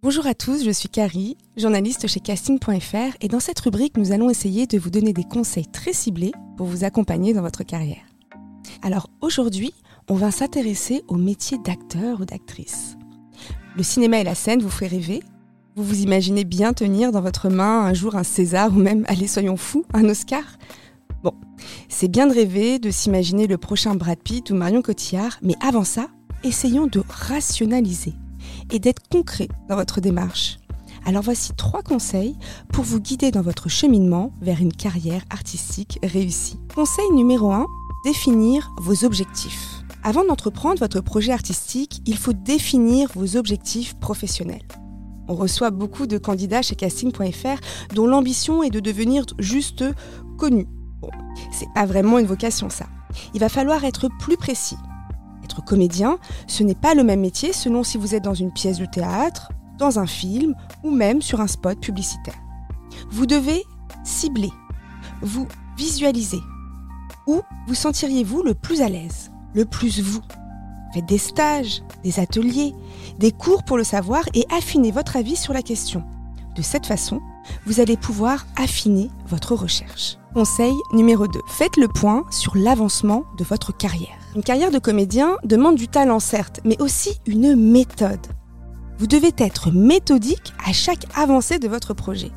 Bonjour à tous, je suis Carrie, journaliste chez casting.fr et dans cette rubrique, nous allons essayer de vous donner des conseils très ciblés pour vous accompagner dans votre carrière. Alors aujourd'hui, on va s'intéresser au métier d'acteur ou d'actrice. Le cinéma et la scène vous fait rêver Vous vous imaginez bien tenir dans votre main un jour un César ou même, allez soyons fous, un Oscar? Bon, c'est bien de rêver, de s'imaginer le prochain Brad Pitt ou Marion Cotillard, mais avant ça, essayons de rationaliser et d'être concret dans votre démarche. Alors voici trois conseils pour vous guider dans votre cheminement vers une carrière artistique réussie. Conseil numéro 1, définir vos objectifs. Avant d'entreprendre votre projet artistique, il faut définir vos objectifs professionnels. On reçoit beaucoup de candidats chez casting.fr dont l'ambition est de devenir juste connu. Bon, c'est pas vraiment une vocation ça. Il va falloir être plus précis comédien, ce n'est pas le même métier selon si vous êtes dans une pièce de théâtre, dans un film ou même sur un spot publicitaire. Vous devez cibler, vous visualiser. Où vous sentiriez-vous le plus à l'aise, le plus vous? Faites des stages, des ateliers, des cours pour le savoir et affinez votre avis sur la question. De cette façon, vous allez pouvoir affiner votre recherche. Conseil numéro 2. Faites le point sur l'avancement de votre carrière. Une carrière de comédien demande du talent certes, mais aussi une méthode. Vous devez être méthodique à chaque avancée de votre projet.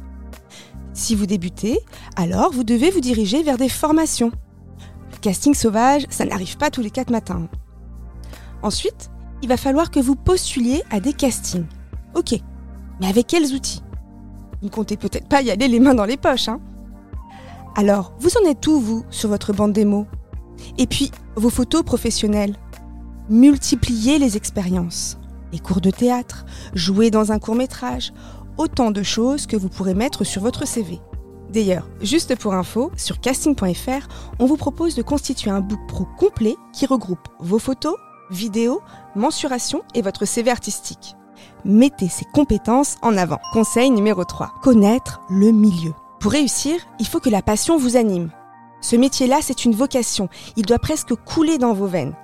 Si vous débutez, alors vous devez vous diriger vers des formations. Le casting sauvage, ça n'arrive pas tous les quatre matins. Ensuite, il va falloir que vous postuliez à des castings. Ok, mais avec quels outils? Vous ne comptez peut-être pas y aller les mains dans les poches, hein? Alors, vous en êtes où, vous, sur votre bande démo? Et puis, vos photos professionnelles. Multipliez les expériences. Les cours de théâtre, jouer dans un court métrage, autant de choses que vous pourrez mettre sur votre CV. D'ailleurs, juste pour info, sur casting.fr, on vous propose de constituer un book pro complet qui regroupe vos photos, vidéos, mensurations et votre CV artistique. Mettez ces compétences en avant. Conseil numéro 3. Connaître le milieu. Pour réussir, il faut que la passion vous anime. Ce métier-là, c'est une vocation. Il doit presque couler dans vos veines.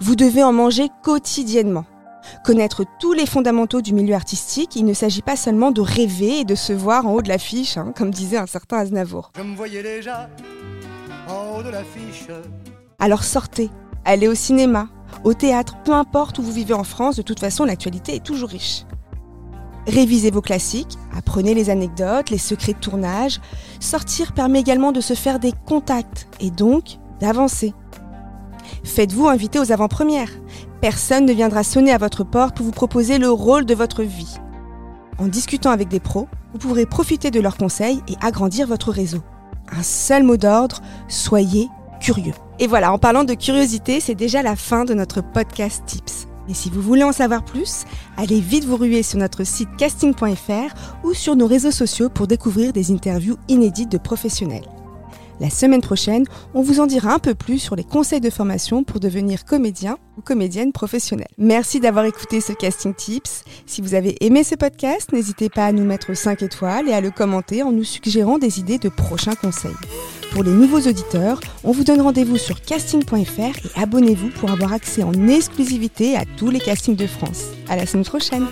Vous devez en manger quotidiennement. Connaître tous les fondamentaux du milieu artistique, il ne s'agit pas seulement de rêver et de se voir en haut de l'affiche, hein, comme disait un certain Aznavour. Je me voyais déjà en haut de l'affiche. Alors sortez, allez au cinéma, au théâtre, peu importe où vous vivez en France, de toute façon l'actualité est toujours riche. Révisez vos classiques, apprenez les anecdotes, les secrets de tournage. Sortir permet également de se faire des contacts et donc d'avancer. Faites-vous inviter aux avant-premières. Personne ne viendra sonner à votre porte pour vous proposer le rôle de votre vie. En discutant avec des pros, vous pourrez profiter de leurs conseils et agrandir votre réseau. Un seul mot d'ordre, soyez curieux. Et voilà, en parlant de curiosité, c'est déjà la fin de notre podcast Tips. Et si vous voulez en savoir plus, allez vite vous ruer sur notre site casting.fr ou sur nos réseaux sociaux pour découvrir des interviews inédites de professionnels. La semaine prochaine, on vous en dira un peu plus sur les conseils de formation pour devenir comédien ou comédienne professionnelle. Merci d'avoir écouté ce Casting Tips. Si vous avez aimé ce podcast, n'hésitez pas à nous mettre 5 étoiles et à le commenter en nous suggérant des idées de prochains conseils. Pour les nouveaux auditeurs, on vous donne rendez-vous sur casting.fr et abonnez-vous pour avoir accès en exclusivité à tous les castings de France. À la semaine prochaine!